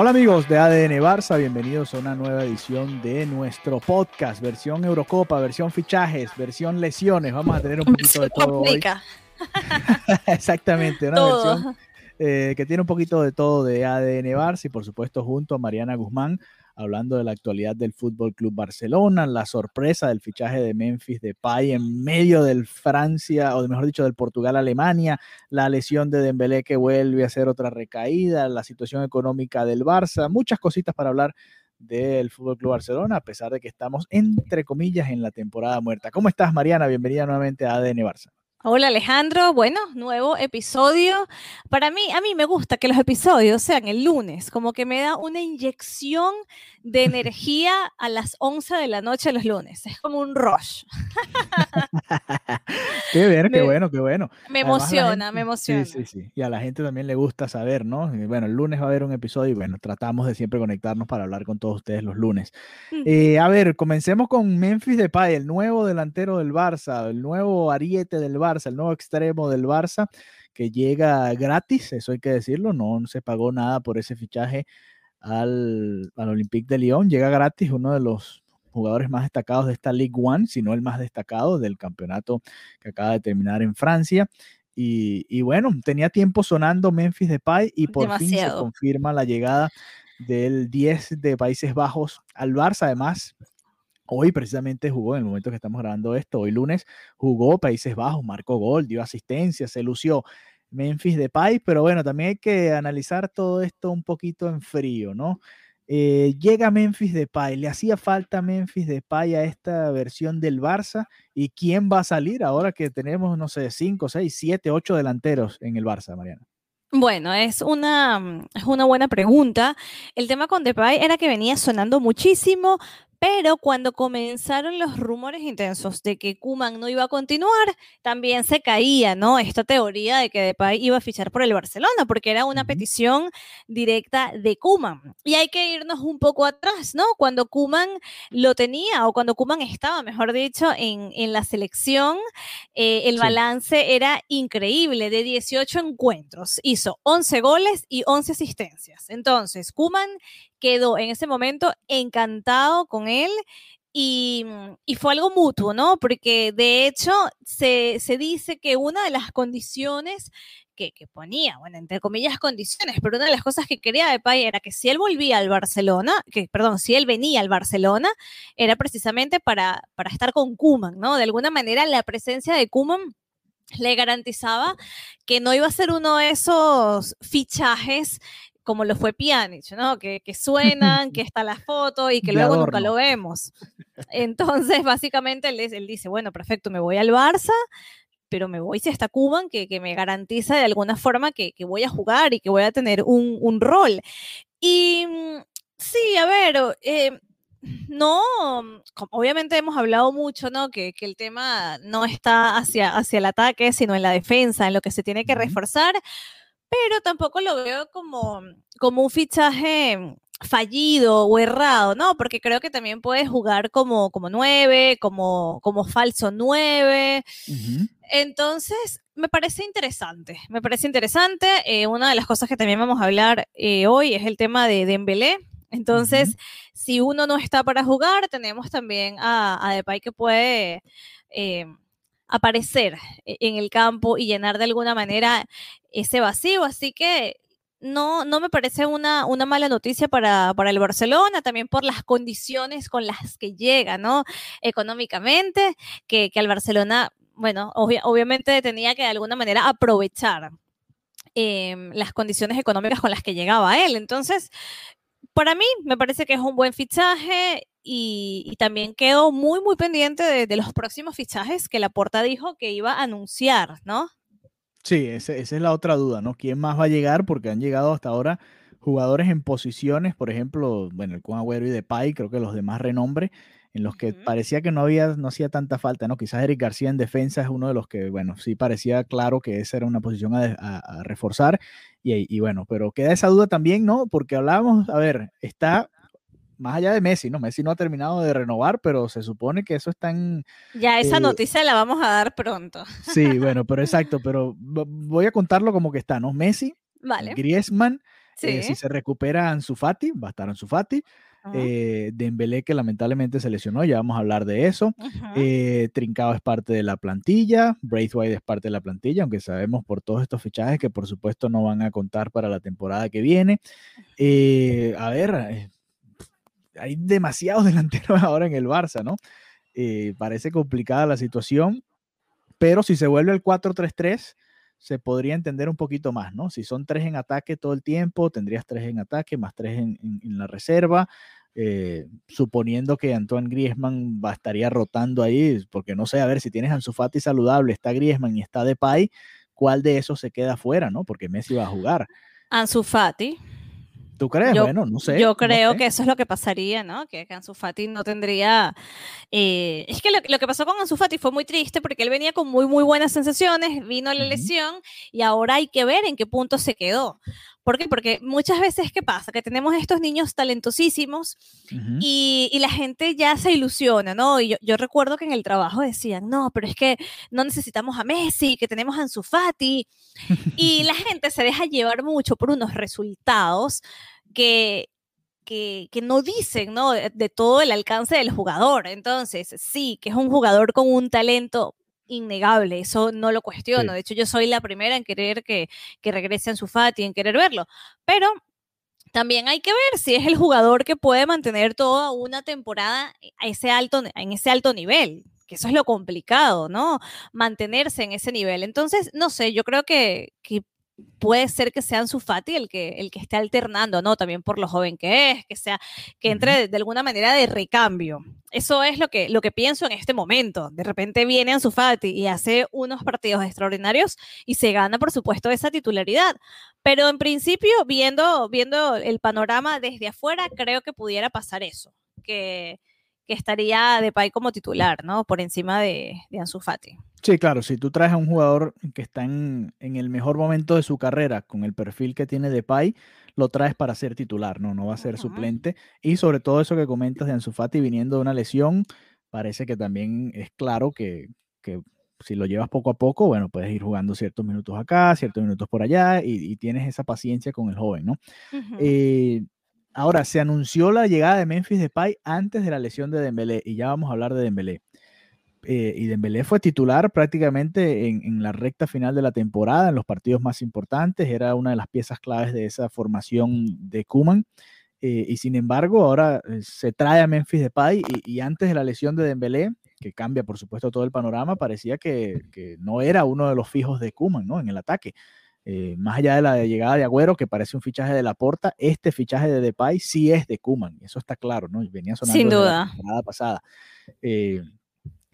Hola amigos de ADN Barça, bienvenidos a una nueva edición de nuestro podcast, versión Eurocopa, versión fichajes, versión lesiones. Vamos a tener un poquito de todo hoy. Exactamente, una Todo. versión eh, que tiene un poquito de todo de ADN Barça y por supuesto junto a Mariana Guzmán hablando de la actualidad del Fútbol Club Barcelona, la sorpresa del fichaje de Memphis Depay en medio del Francia o mejor dicho del Portugal Alemania, la lesión de Dembélé que vuelve a hacer otra recaída, la situación económica del Barça, muchas cositas para hablar del Fútbol Club Barcelona, a pesar de que estamos entre comillas en la temporada muerta. ¿Cómo estás, Mariana? Bienvenida nuevamente a ADN Barça. Hola Alejandro, bueno, nuevo episodio. Para mí, a mí me gusta que los episodios sean el lunes, como que me da una inyección de energía a las 11 de la noche los lunes. Es como un rush. qué bien, qué Me- bueno, qué bueno. Me Además, emociona, gente- me emociona. Sí, sí, sí. Y a la gente también le gusta saber, ¿no? Bueno, el lunes va a haber un episodio y bueno, tratamos de siempre conectarnos para hablar con todos ustedes los lunes. Eh, a ver, comencemos con Memphis Depay, el nuevo delantero del Barça, el nuevo ariete del Barça, el nuevo extremo del Barça, que llega gratis, eso hay que decirlo, no se pagó nada por ese fichaje al, al Olympique de Lyon, llega gratis, uno de los jugadores más destacados de esta Ligue One, si no el más destacado del campeonato que acaba de terminar en Francia. Y, y bueno, tenía tiempo sonando Memphis Depay y por fin se Demasiado. confirma la llegada del 10 de Países Bajos al Barça. Además, hoy precisamente jugó, en el momento que estamos grabando esto, hoy lunes, jugó Países Bajos, marcó gol, dio asistencia, se lució Memphis Depay, pero bueno, también hay que analizar todo esto un poquito en frío, ¿no? Eh, llega Memphis Depay, le hacía falta Memphis Depay a esta versión del Barça y quién va a salir ahora que tenemos, no sé, 5, 6, 7, 8 delanteros en el Barça, Mariana. Bueno, es una, es una buena pregunta. El tema con Depay era que venía sonando muchísimo, pero cuando comenzaron los rumores intensos de que Koeman no iba a continuar, también se caía, ¿no? Esta teoría de que Depay iba a fichar por el Barcelona, porque era una petición directa de Koeman. Y hay que irnos un poco atrás, ¿no? Cuando Koeman lo tenía, o cuando Koeman estaba, mejor dicho, en, en la selección, eh, el Sí. balance era increíble, de 18 encuentros, hizo 11 goles y 11 asistencias. Entonces, Kuman quedó en ese momento encantado con él y, mm, y fue algo mutuo, ¿no? Porque de hecho se, se dice que una de las condiciones que, que ponía, bueno, entre comillas condiciones, pero una de las cosas que quería Depay era que si él volvía al Barcelona, que perdón, si él venía al Barcelona, era precisamente para, para estar con Kuman, ¿no? De alguna manera la presencia de Kuman le garantizaba que no iba a ser uno de esos fichajes como lo fue Pjanic, ¿no? Que, que suenan, que está la foto y que luego nunca lo vemos. Entonces, básicamente, él, él dice, bueno, perfecto, me voy al Barça, pero me voy si está Cuban, que, que me garantiza de alguna forma que, que voy a jugar y que voy a tener un, un rol. Y mm, sí, a ver, eh, no, obviamente hemos hablado mucho, ¿no? Que, que el tema no está hacia, hacia el ataque, sino en la defensa, en lo que se tiene que reforzar, pero tampoco lo veo como, como un fichaje fallido o errado, ¿no? Porque creo que también puede jugar como, como nueve, como, como falso nueve. Entonces, me parece interesante, me parece interesante. Eh, una de las cosas que también vamos a hablar eh, hoy es el tema de Dembélé. Entonces, si uno no está para jugar, tenemos también a, a Depay que puede eh, aparecer e- en el campo y llenar de alguna manera ese vacío. Así que no, no me parece una, una mala noticia para, para el Barcelona, también por las condiciones con las que llega, ¿no? Económicamente, que, que al Barcelona, bueno, obvia- obviamente tenía que de alguna manera aprovechar em, las condiciones económicas con las que llegaba él. Entonces, para mí me parece que es un buen fichaje. Y, también quedo muy, muy pendiente de, los próximos fichajes que la Porta dijo que iba a anunciar, ¿no? Sí, esa es la otra duda, ¿no? ¿Quién más va a llegar? Porque han llegado hasta ahora jugadores en posiciones, por ejemplo, bueno, el Kun Agüero y Depay, creo que los de más renombre, en los que parecía que no había, no hacía tanta falta, ¿no? Quizás Eric García en defensa es uno de los que, bueno, sí parecía claro que esa era una posición a, reforzar, y, y, bueno, pero queda esa duda también, ¿no? Porque hablábamos, a ver, está más allá de Messi, ¿no? Messi no ha terminado de renovar, pero se supone que eso está en... Ya, esa eh, noticia la vamos a dar pronto. Sí, bueno, pero exacto, pero voy a contarlo como que está, ¿no? Messi, vale. Griezmann, eh, si se recupera Ansu Fati, va a estar Ansu Fati, eh, Dembélé que lamentablemente se lesionó, ya vamos a hablar de eso. Trincao es parte de la plantilla, Braithwaite es parte de la plantilla, aunque sabemos por todos estos fichajes que por supuesto no van a contar para la temporada que viene. a ver, hay demasiados delanteros ahora en el Barça, ¿no? parece complicada la situación, pero si se vuelve el 4-3-3 se podría entender un poquito más, ¿no? Si son tres en ataque todo el tiempo, tendrías tres en ataque más tres en, la reserva. Eh, suponiendo que Antoine Griezmann va, estaría rotando ahí, porque no sé, a ver, si tienes Ansu Fati saludable, está Griezmann y está Depay, ¿cuál de esos se queda fuera, no? Porque Messi va a jugar. Ansu Fati. ¿Tú crees? bueno, no sé. Yo creo que eso es lo que pasaría, ¿no? Que, Ansu Fati no tendría... Eh, es que lo, que pasó con Ansu Fati fue muy triste porque él venía con muy, muy buenas sensaciones, vino la lesión y ahora hay que ver en qué punto se quedó. ¿Por qué? Porque muchas veces, ¿qué pasa? Que tenemos estos niños talentosísimos y, la gente ya se ilusiona, ¿no? Y yo, recuerdo que en el trabajo decían, no, pero es que no necesitamos a Messi, que tenemos a Ansu Fati. y la gente se deja llevar mucho por unos resultados que, que, no dicen, ¿no? De, todo el alcance del jugador. Entonces, sí, que es un jugador con un talento innegable, eso no lo cuestiono. De hecho, yo soy la primera en querer que, que regrese a su Fati, en querer verlo. Pero también hay que ver si es el jugador que puede mantener toda una temporada a ese alto, en ese alto nivel, que eso es lo complicado, ¿no? Mantenerse en ese nivel. Entonces, no sé, yo creo que, que puede ser que sea su Fati el que, el que esté alternando, ¿no? También por lo joven que es, que sea, que entre de, alguna manera de recambio. Eso es lo que, lo que pienso en este momento. De repente viene Ansu Fati y hace unos partidos extraordinarios y se gana, por supuesto, esa titularidad. Pero en principio, viendo, viendo el panorama desde afuera, creo que pudiera pasar eso, que, que estaría Depay como titular, ¿no? Por encima de, de Ansu Fati. Sí, claro, si tú traes a un jugador que está en, el mejor momento de su carrera, con el perfil que tiene Depay, lo traes para ser titular, no, no va a ser suplente. Y sobre todo eso que comentas de Ansu Fati viniendo de una lesión, parece que también es claro que, si lo llevas poco a poco, bueno, puedes ir jugando ciertos minutos acá, ciertos minutos por allá, y, tienes esa paciencia con el joven, ¿no? Ahora, se anunció la llegada de Memphis Depay antes de la lesión de Dembélé y ya vamos a hablar de Dembélé. Eh, y Dembélé fue titular prácticamente en, la recta final de la temporada, en los partidos más importantes, era una de las piezas claves de esa formación de Kuman. Eh, y sin embargo, ahora eh, se trae a Memphis Depay y, y antes de la lesión de Dembélé, que cambia por supuesto todo el panorama, parecía que, que no era uno de los fijos de Kuman ¿no? en el ataque. Eh, más allá de la llegada de Agüero, que parece un fichaje de la porta, este fichaje de Depay sí es de Kuman, eso está claro, ¿no? Venía sonando Sin duda. la temporada pasada. Eh,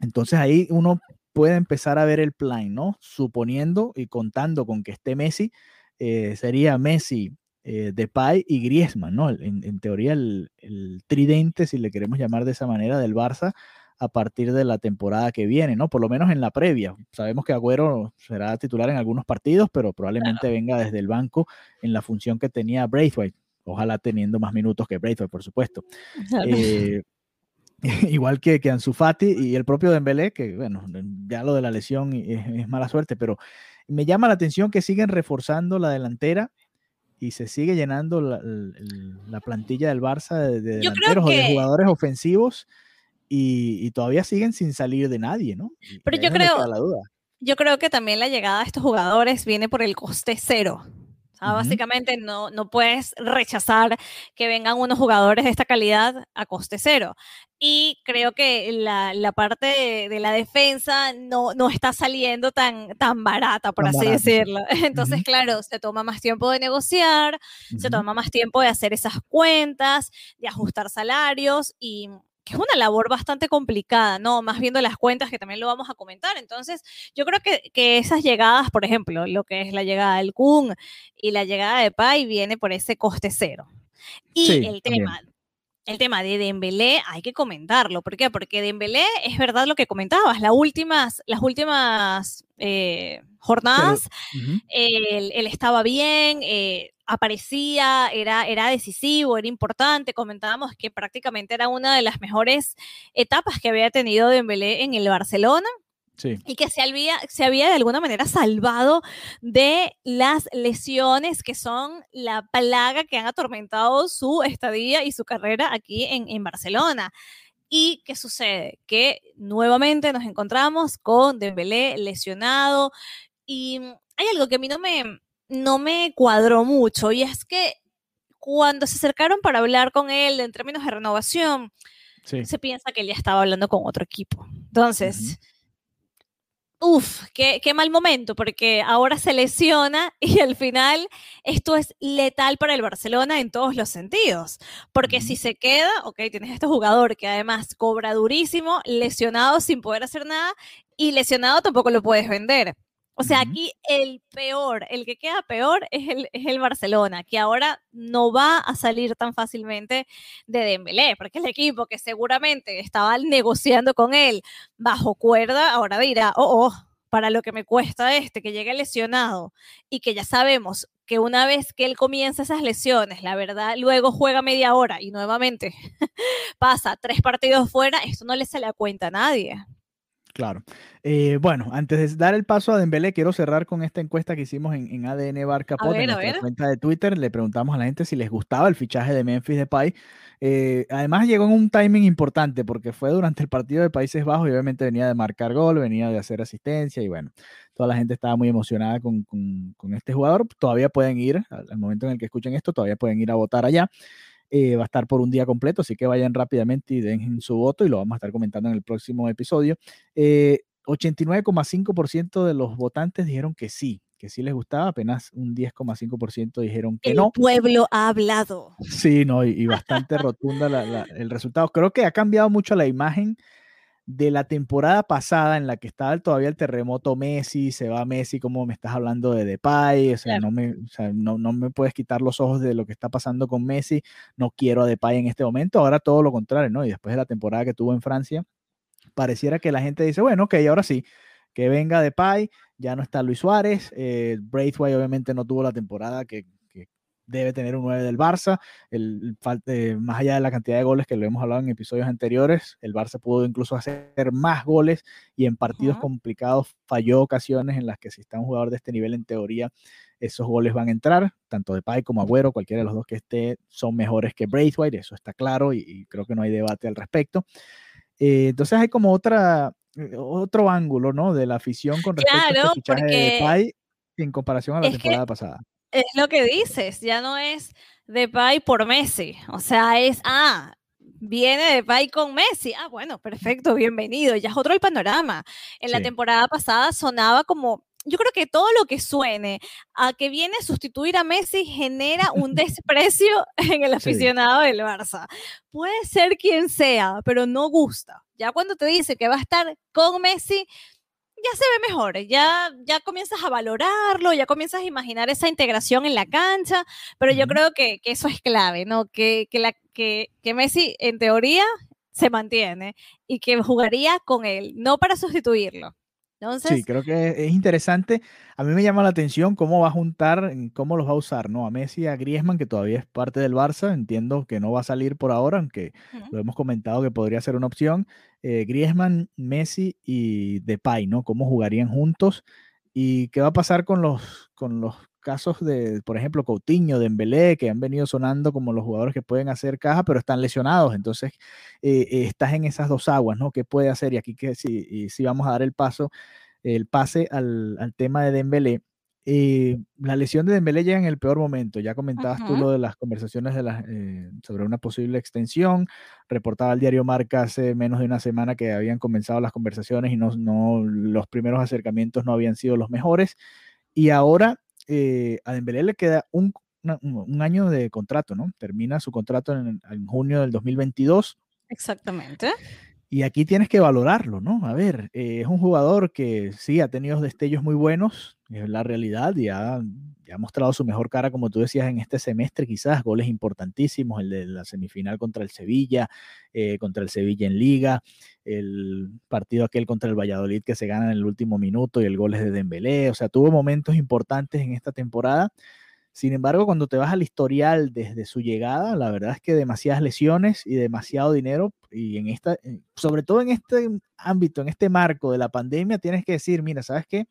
entonces ahí uno puede empezar a ver el plan, ¿no? Suponiendo y contando con que esté Messi, eh, sería Messi, Depay y Griezmann, ¿no? En, teoría el, el, tridente, si le queremos llamar de esa manera, del Barça, a partir de la temporada que viene, ¿no? Por lo menos en la previa. Sabemos que Agüero será titular en algunos partidos, pero probablemente venga desde el banco en la función que tenía Braithwaite. Ojalá teniendo más minutos que Braithwaite, por supuesto. Eh, igual que, que Ansu Fati y el propio Dembélé, que bueno, ya lo de la lesión es, mala suerte, pero me llama la atención que siguen reforzando la delantera y se sigue llenando la, plantilla del Barça de, delanteros o de jugadores ofensivos y, todavía siguen sin salir de nadie, ¿no? Pero yo creo, yo creo que también la llegada de estos jugadores viene por el coste cero. Básicamente no, no puedes rechazar que vengan unos jugadores de esta calidad a coste cero. Y creo que la, la parte de, la defensa no, no está saliendo tan, tan barata, por así decirlo. Entonces, claro, se toma más tiempo de negociar, se toma más tiempo de hacer esas cuentas, de ajustar salarios y que es una labor bastante complicada, ¿no? Más viendo las cuentas, que también lo vamos a comentar. Entonces, yo creo que, que esas llegadas, por ejemplo, lo que es la llegada del Kun y la llegada de Pai, viene por ese coste cero. Y Sí, el también. El tema de Dembélé hay que comentarlo. ¿Por qué? Porque Dembélé es verdad lo que comentabas, las últimas, las últimas eh, jornadas él estaba bien, eh, aparecía, era, era decisivo, era importante. Comentábamos que prácticamente era una de las mejores etapas que había tenido Dembélé en el Barcelona Sí, y que se había, se había de alguna manera salvado de las lesiones que son la plaga que han atormentado su estadía y su carrera aquí en, en Barcelona. ¿Y qué sucede? Que nuevamente nos encontramos con Dembélé lesionado y hay algo que a mí no me, no me cuadró mucho y es que cuando se acercaron para hablar con él en términos de renovación, sí. se piensa que él ya estaba hablando con otro equipo. Entonces, uff, qué, qué mal momento, porque ahora se lesiona y al final esto es letal para el Barcelona en todos los sentidos. Porque si se queda, ok, tienes a este jugador que además cobra durísimo, lesionado sin poder hacer nada y lesionado tampoco lo puedes vender. O sea, aquí el peor, el que queda peor es el, es el Barcelona, que ahora no va a salir tan fácilmente de Dembélé, porque el equipo que seguramente estaba negociando con él bajo cuerda, ahora dirá, oh, oh, para lo que me cuesta este, que llegue lesionado y que ya sabemos que una vez que él comienza esas lesiones, la verdad, luego juega media hora y nuevamente pasa tres partidos fuera, esto no le se le cuenta a nadie. Claro. Eh, bueno, antes de dar el paso a Dembélé, quiero cerrar con esta encuesta que hicimos en, en ADN Barca Pod, en nuestra cuenta de Twitter. Le preguntamos a la gente si les gustaba el fichaje de Memphis Depay. Eh, además llegó en un timing importante porque fue durante el partido de Países Bajos y obviamente venía de marcar gol, venía de hacer asistencia y bueno, toda la gente estaba muy emocionada con, con- con este jugador. Todavía pueden ir, al, al momento en el que escuchen esto, todavía pueden ir a votar allá. Eh, va a estar por un día completo, así que vayan rápidamente y den su voto y lo vamos a estar comentando en el próximo episodio. Eh, 89,5% de los votantes dijeron que sí, que sí les gustaba, apenas un 10,5% dijeron que El no. pueblo ha hablado. Sí, no, y, y bastante rotunda la- la- el resultado. Creo que ha cambiado mucho la imagen de la temporada pasada en la que estaba todavía el terremoto Messi, se va Messi, como me estás hablando de Depay, o sea, Claro. no me, o sea, no, no me puedes quitar los ojos de lo que está pasando con Messi, no quiero a Depay en este momento, ahora todo lo contrario, ¿no? Y después de la temporada que tuvo en Francia, pareciera que la gente dice, bueno, ok, ahora sí, que venga Depay, ya no está Luis Suárez, eh, Braithwaite obviamente no tuvo la temporada que debe tener un 9 del Barça, el, eh, más allá de la cantidad de goles que lo hemos hablado en episodios anteriores, el Barça pudo incluso hacer más goles y en partidos complicados falló ocasiones en las que si está un jugador de este nivel, en teoría, esos goles van a entrar, tanto Depay como Agüero, cualquiera de los dos que esté, son mejores que Braithwaite, eso está claro y, y creo que no hay debate al respecto. Eh, entonces hay como otra, otro ángulo, ¿no? De la afición con respecto a Claro, este fichaje de Depay en comparación a la es que temporada pasada. Es lo que dices, ya no es Depay por Messi, o sea, es, ah, viene Depay con Messi, ah, bueno, perfecto, bienvenido, ya es otro el panorama. En la Sí. temporada pasada sonaba como, yo creo que todo lo que suene a que viene a sustituir a Messi genera un desprecio en el Sí. aficionado del Barça. Puede ser quien sea, pero no gusta. Ya cuando te dice que va a estar con Messi, ya se ve mejor, ya, ya comienzas a valorarlo, ya comienzas a imaginar esa integración en la cancha, pero yo creo que, que eso es clave, ¿no? Que, que, la, que, que Messi, en teoría, se mantiene y que jugaría con él, no para sustituirlo. Entonces, Sí, creo que es interesante. A mí me llama la atención cómo va a juntar, cómo los va a usar, ¿no? A Messi a Griezmann, que todavía es parte del Barça. Entiendo que no va a salir por ahora, aunque ujú, lo hemos comentado que podría ser una opción. Eh, Griezmann, Messi y Depay, ¿no? ¿Cómo jugarían juntos? ¿Y qué va a pasar con los, con los casos de, por ejemplo, Coutinho, Dembélé, que han venido sonando como los jugadores que pueden hacer caja, pero están lesionados? Entonces, eh, eh, estás en esas dos aguas, ¿no? ¿Qué puede hacer? Y aquí que si, si vamos a dar el paso, el pase al, al tema de Dembélé. Eh, la lesión de Dembélé llega en el peor momento. Ya comentabas tú lo de las conversaciones de las, eh, sobre una posible extensión. Reportaba el diario Marca hace menos de una semana que habían comenzado las conversaciones y no, no los primeros acercamientos no habían sido los mejores. Y ahora eh, a Dembélé le queda un, una- un- un año de contrato, ¿no? Termina su contrato en, en junio del 2022 Exactamente. Y aquí tienes que valorarlo, ¿no? A ver, eh, es un jugador que sí ha tenido destellos muy buenos, es la realidad, y ha, mostrado su mejor cara, como tú decías, en este semestre, quizás goles importantísimos, el de la semifinal contra el Sevilla, eh, contra el Sevilla en Liga, el partido aquel contra el Valladolid que se gana en el último minuto y el gol es de Dembélé, o sea, tuvo momentos importantes en esta temporada sin embargo, cuando te vas al historial desde su llegada, la verdad es que demasiadas lesiones y demasiado dinero, y en esta, sobre todo en este ámbito, en este marco de la pandemia, tienes que decir, mira, ¿sabes qué?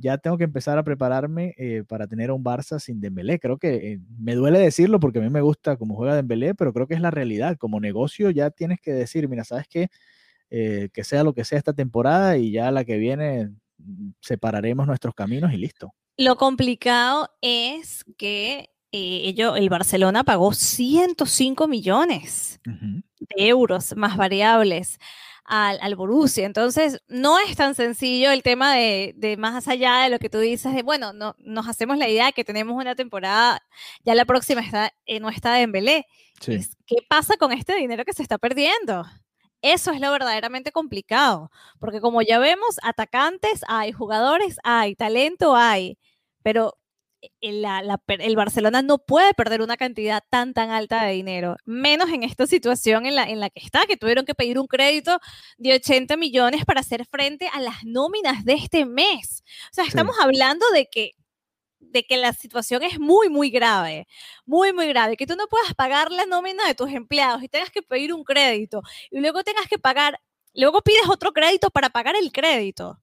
Ya tengo que empezar a prepararme eh, para tener a un Barça sin Dembélé. Creo que eh, me duele decirlo porque a mí me gusta cómo juega Dembélé, pero creo que es la realidad. Como negocio ya tienes que decir, mira, ¿sabes qué? Eh, que sea lo que sea esta temporada y ya la que viene mm, separaremos nuestros caminos y listo. Lo complicado es que eh, el Barcelona pagó 105 millones de euros más variables al, al, Borussia. Entonces, no es tan sencillo el tema de, más allá de lo que tú dices, de, bueno, no, nos hacemos la idea de que tenemos una temporada, ya la próxima está, eh, no está en Belé. ¿Qué pasa con este dinero que se está perdiendo? Eso es lo verdaderamente complicado, porque como ya vemos, atacantes hay, jugadores hay, talento hay pero e, el, Barcelona no puede perder una cantidad tan, tan alta de dinero, menos en esta situación en la, en la que está, que tuvieron que pedir un crédito de 80 millones para hacer frente a las nóminas de este mes. O sea, estamos hablando de que de que la situación es muy, muy grave, muy, muy grave, que tú no puedas pagar la nómina de tus empleados y tengas que pedir un crédito y luego tengas que pagar, luego pides otro crédito para pagar el crédito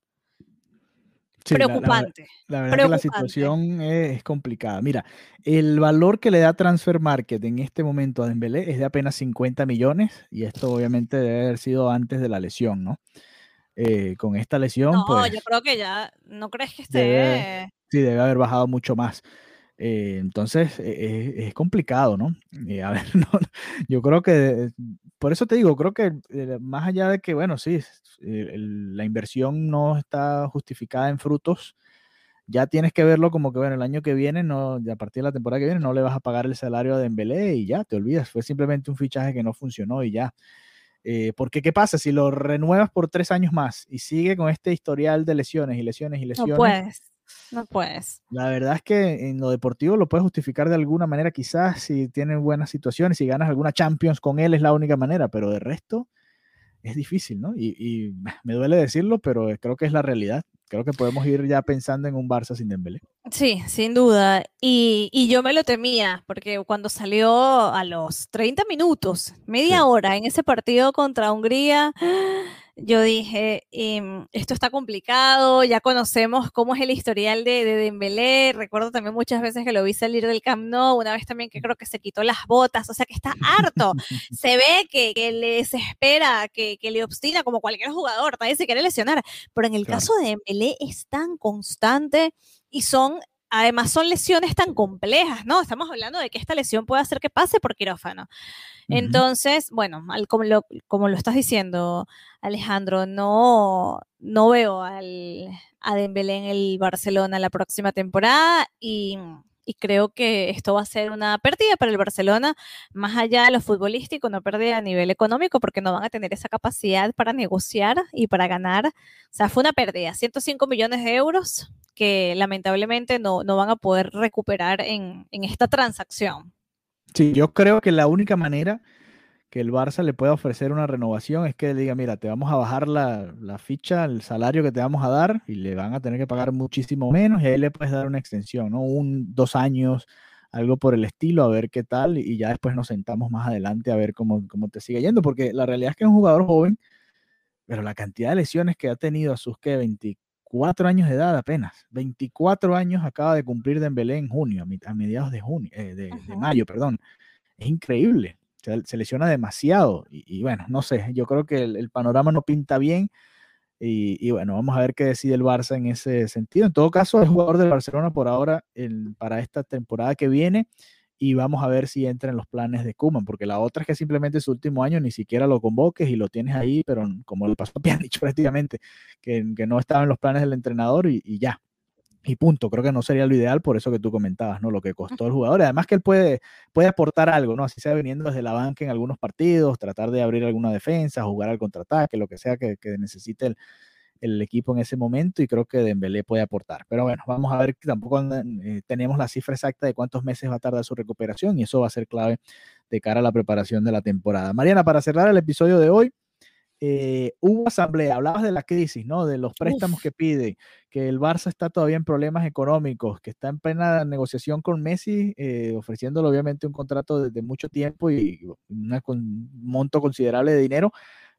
preocupante. La, verdad que la situación es, complicada. Mira, el valor que le da Transfer Market en este momento a Dembélé es de apenas 50 millones y esto obviamente debe haber sido antes de la lesión, ¿no? Eh, con esta lesión, no, pues, yo creo que ya, no crees que esté... sí, debe haber bajado mucho más. Eh, entonces e, e, es, complicado, ¿no? Eh, a ver, yo creo que, por eso te digo, creo que más allá de que, bueno, sí, la inversión no está justificada en frutos, ya tienes que verlo como que, bueno, el año que viene, no, a partir de la temporada que viene, no le vas a pagar el salario a Dembélé y ya, te olvidas, fue simplemente un fichaje que no funcionó y ya. Eh, porque, ¿qué pasa? Si lo renuevas por tres años más y sigue con este historial de lesiones y lesiones y lesiones. No puedes, no puedes. La verdad es que en lo deportivo lo puedes justificar de alguna manera, quizás si tienes buenas situaciones, si ganas alguna Champions con él es la única manera, pero de resto es difícil, ¿no? Y, me duele decirlo, pero creo que es la realidad. Creo que podemos ir ya pensando en un Barça sin Dembélé. Sí, sin duda. Y, y yo me lo temía, porque cuando salió a los 30 minutos, media hora en ese partido contra Hungría, yo dije, em, esto está complicado, ya conocemos cómo es el historial de, de, Dembélé, recuerdo también muchas veces que lo vi salir del Camp Nou, una vez también que creo que se quitó las botas, o sea que está harto, se ve que, que le desespera, que, que, le obstina como cualquier jugador, también se quiere lesionar, pero en el caso de Dembélé es tan constante y son además son lesiones tan complejas, ¿no? Estamos hablando de que esta lesión puede hacer que pase por quirófano. Entonces, bueno, como, lo, como, lo, estás diciendo, Alejandro, no, no veo al, a Dembélé en el Barcelona la próxima temporada y, y, creo que esto va a ser una pérdida para el Barcelona, más allá de lo futbolístico, no pérdida a nivel económico, porque no van a tener esa capacidad para negociar y para ganar. O sea, fue una pérdida, 105 millones de euros que lamentablemente no, no van a poder recuperar en, en esta transacción. Sí, yo creo que la única manera que el Barça le pueda ofrecer una renovación es que le diga, mira, te vamos a bajar la, la, ficha, el salario que te vamos a dar y le van a tener que pagar muchísimo menos y ahí le puedes dar una extensión, ¿no? Un, dos años, algo por el estilo, a ver qué tal y ya después nos sentamos más adelante a ver cómo, cómo te sigue yendo, porque la realidad es que es un jugador joven, pero la cantidad de lesiones que ha tenido a sus, ¿qué? 24 años de edad apenas, 24 años acaba de cumplir Dembélé en junio, a mediados de junio, eh, de, mayo, perdón. Es increíble, se, lesiona demasiado y, bueno, no sé, yo creo que el, panorama no pinta bien y, bueno, vamos a ver qué decide el Barça en ese sentido. En todo caso, es jugador del Barcelona por ahora para esta temporada que viene y vamos a ver si entra en los planes de Kuman, porque la otra es que simplemente su último año ni siquiera lo convoques y lo tienes ahí, pero como le pasó a Pjanic prácticamente, que, que no estaba en los planes del entrenador y, ya. y punto. Creo que no sería lo ideal por eso que tú comentabas, ¿no? Lo que costó el jugador. Además que él puede, puede aportar algo, ¿no? Así sea viniendo desde la banca en algunos partidos, tratar de abrir alguna defensa, jugar al contraataque, lo que sea que, necesite el, equipo en ese momento y creo que Dembélé puede aportar. Pero bueno, vamos a ver, tampoco eh, tenemos la cifra exacta de cuántos meses va a tardar su recuperación y eso va a ser clave de cara a la preparación de la temporada. Mariana, para cerrar el episodio de hoy, eh, hubo asamblea, hablabas de la crisis, ¿no? De los préstamos que pide, que el Barça está todavía en problemas económicos, que está en plena negociación con Messi, eh, ofreciéndole obviamente un contrato de, mucho tiempo y un monto considerable de dinero,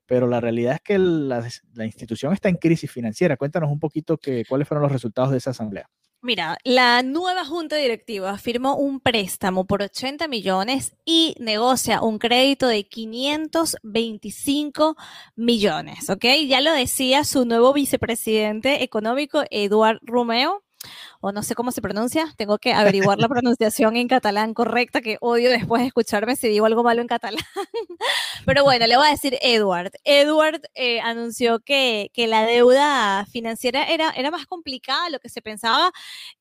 pero la realidad es que la, institución está en crisis financiera. Cuéntanos un poquito que, cuáles fueron los resultados de esa asamblea. Mira, la nueva junta directiva firmó un préstamo por 80 millones y negocia un crédito de 525 millones, ¿ok? Ya lo decía su nuevo vicepresidente económico, Eduard Romeo, o no sé cómo se pronuncia, tengo que averiguar la pronunciación en catalán correcta, que odio después de escucharme si digo algo malo en catalán. Pero bueno, le voy a decir Edward. Edward eh, anunció que, que, la deuda financiera era, era más complicada de lo que se pensaba.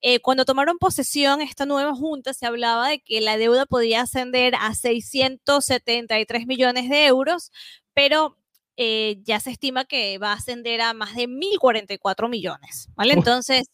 Eh, cuando tomaron posesión esta nueva junta, se hablaba de que la deuda podía ascender a 673 millones de euros, pero eh, ya se estima que va a ascender a más de 1.044 millones, ¿vale? Entonces,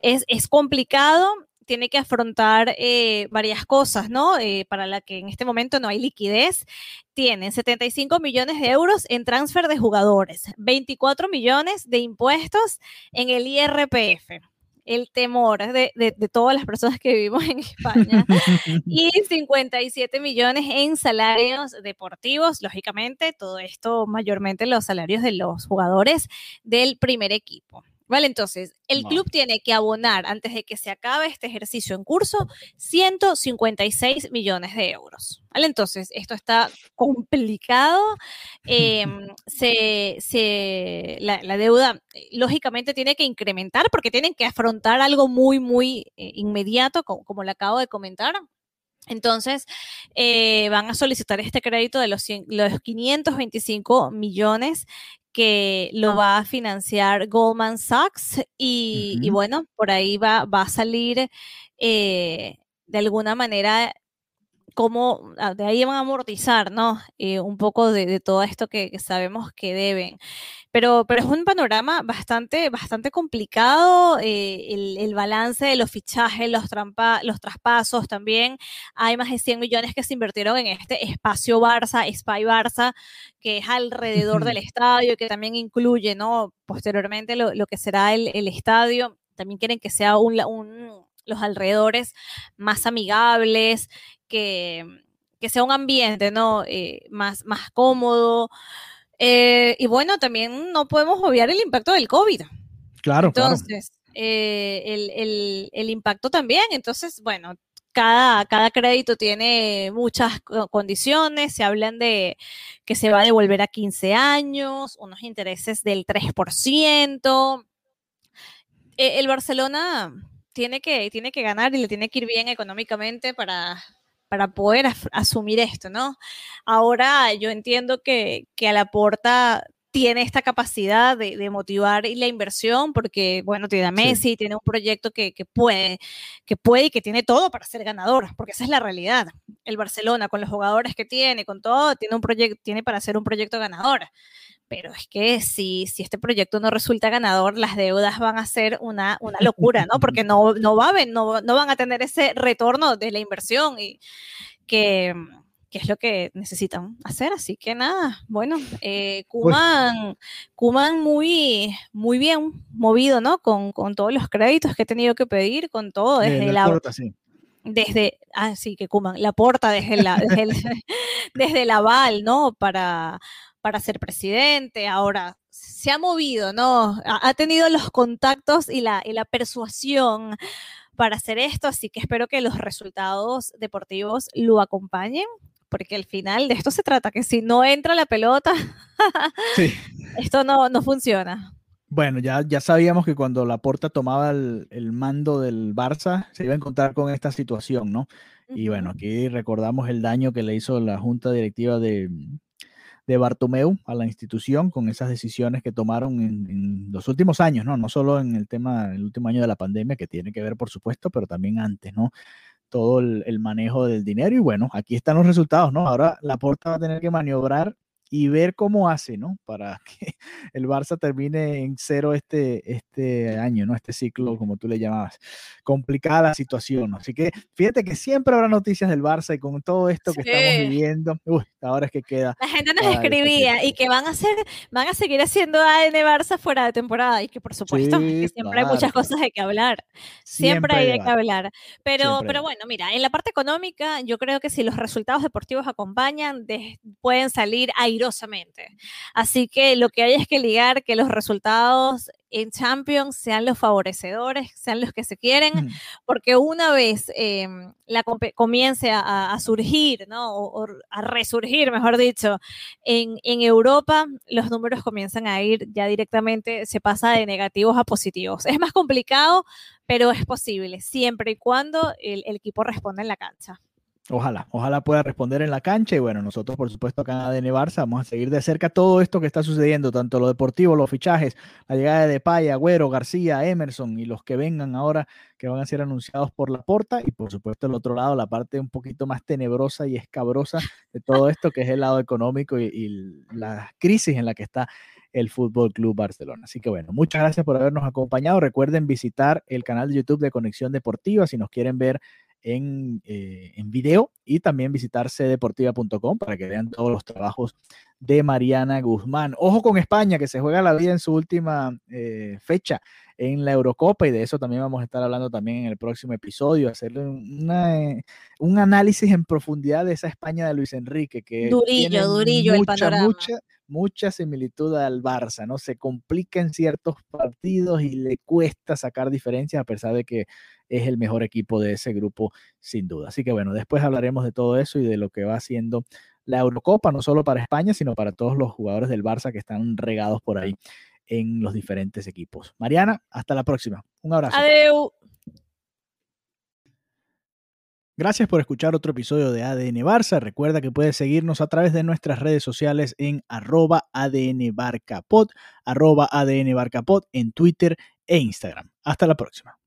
es, es complicado, tiene que afrontar eh, varias cosas, ¿no? Eh, para la que en este momento no hay liquidez. Tienen 75 millones de euros en transfer de jugadores, 24 millones de impuestos en el IRPF el temor de, todas las personas que vivimos en España y 57 millones en salarios deportivos, lógicamente, todo esto mayormente los salarios de los jugadores del primer equipo. Vale, entonces, el club tiene que abonar antes de que se acabe este ejercicio en curso 156 millones de euros. Vale, entonces, esto está complicado. Em, se, la, deuda, eh, lógicamente, tiene que incrementar porque tienen que afrontar algo muy, muy eh, inmediato, como, como le acabo de comentar. Entonces, eh, van a solicitar este crédito de los, los 525 millones que lo va a financiar Goldman Sachs y, bueno, por ahí va, va a salir eh, de alguna manera como ah, de ahí van a amortizar, ¿no? Eh, un poco de, todo esto que, sabemos que deben. Pero, pero es un panorama bastante, bastante complicado, eh, el, balance de los fichajes, los, trampa, los traspasos también. Hay más de 100 millones que se invirtieron en este espacio Barça, Spy Barça, que es alrededor del estadio, que también incluye, ¿no? Posteriormente lo, que será el, estadio. También quieren que sea un, los alrededores más amigables, que, que sea un ambiente, ¿no? Eh, más, más cómodo. Eh, y bueno, también no podemos obviar el impacto del COVID. Claro, Entonces, eh, el, el, el, impacto también. Entonces, bueno, cada, cada crédito tiene muchas condiciones. Se hablan de que se va a devolver a 15 años, unos intereses del 3%. el Barcelona tiene que, tiene que ganar y le tiene que ir bien económicamente para, para poder asumir esto, ¿no? Ahora yo entiendo que, que a la porta tiene esta capacidad de, motivar la inversión porque, bueno, tiene a Messi, tiene un proyecto que, puede, que puede y que tiene todo para ser ganador, porque esa es la realidad. El Barcelona, con los jugadores que tiene, con todo, tiene un proyecto, tiene para ser un proyecto ganador. Pero es que si, si este proyecto no resulta ganador, las deudas van a ser una, una locura, ¿no? Porque no, no, va a, no, no van a tener ese retorno de la inversión y que que es lo que necesitan hacer. Así que nada, bueno, eh, Kuman, Kuman muy, muy bien movido, ¿no? Con, con, todos los créditos que he tenido que pedir, con todo, desde la... Porta, sí. Desde, ah, sí, que Kuman, la porta desde, la, desde, el, desde el aval, ¿no? Para, para ser presidente, ahora se ha movido, ¿no? Ha, tenido los contactos y la, y la persuasión para hacer esto, así que espero que los resultados deportivos lo acompañen porque al final de esto se trata, que si no entra la pelota, esto no, no funciona. Bueno, ya, ya sabíamos que cuando Laporta tomaba el, el, mando del Barça se iba a encontrar con esta situación, ¿no? Y bueno, aquí recordamos el daño que le hizo la junta directiva de, de Bartomeu a la institución con esas decisiones que tomaron en, los últimos años, ¿no? No solo en el tema, el último año de la pandemia, que tiene que ver, por supuesto, pero también antes, ¿no? Todo el, el manejo del dinero y bueno, aquí están los resultados, ¿no? Ahora la Porta va a tener que maniobrar y ver cómo hace, ¿no? Para que el Barça termine en cero este, este año, ¿no? Este ciclo, como tú le llamabas. Complicada situación, Así que fíjate que siempre habrá noticias del Barça y con todo esto que estamos viviendo, uy, ahora es que queda. La gente nos escribía y que van a hacer, van a seguir haciendo ADN Barça fuera de temporada y que por supuesto siempre hay muchas cosas de que hablar. Siempre, hay de que hablar. Pero, pero bueno, mira, en la parte económica, yo creo que si los resultados deportivos acompañan, pueden salir aire Así que lo que hay es que ligar que los resultados en Champions sean los favorecedores, sean los que se quieren, porque una vez em, la comience a, surgir, ¿no? O, a resurgir, mejor dicho, en, en, Europa, los números comienzan a ir ya directamente, se pasa de negativos a positivos. Es más complicado, pero es posible, siempre y cuando el, el equipo responda en la cancha. Ojalá, ojalá pueda responder en la cancha y bueno, nosotros por supuesto acá en ADN Barça vamos a seguir de cerca todo esto que está sucediendo, tanto lo deportivo, los fichajes, la llegada de Depay, Agüero, García, Emerson y los que vengan ahora que van a ser anunciados por la porta y por supuesto el otro lado, la parte un poquito más tenebrosa y escabrosa de todo esto que es el lado económico y, y la crisis en la que está el Fútbol Club Barcelona. Así que bueno, muchas gracias por habernos acompañado. Recuerden visitar el canal de YouTube de Conexión Deportiva si nos quieren ver en, eh, en video y también visitar cdeportiva.com para que vean todos los trabajos de Mariana Guzmán. Ojo con España, que se juega la vida en su última eh, fecha en la Eurocopa y de eso también vamos a estar hablando también en el próximo episodio, hacerle eh, un análisis en profundidad de esa España de Luis Enrique, que durillo, durillo el panorama. Mucha, mucha similitud al Barça, ¿no? Se complica en ciertos partidos y le cuesta sacar diferencias a pesar de que es el mejor equipo de ese grupo sin duda. Así que bueno, después hablaremos de todo eso y de lo que va haciendo la Eurocopa, no solo para España, sino para todos los jugadores del Barça que están regados por ahí en los diferentes equipos. Mariana, hasta la próxima. Un abrazo. Adeu. Gracias por escuchar otro episodio de ADN Barça. Recuerda que puedes seguirnos a través de nuestras redes sociales en arroba ADN arroba ADN en Twitter e Instagram. Hasta la próxima.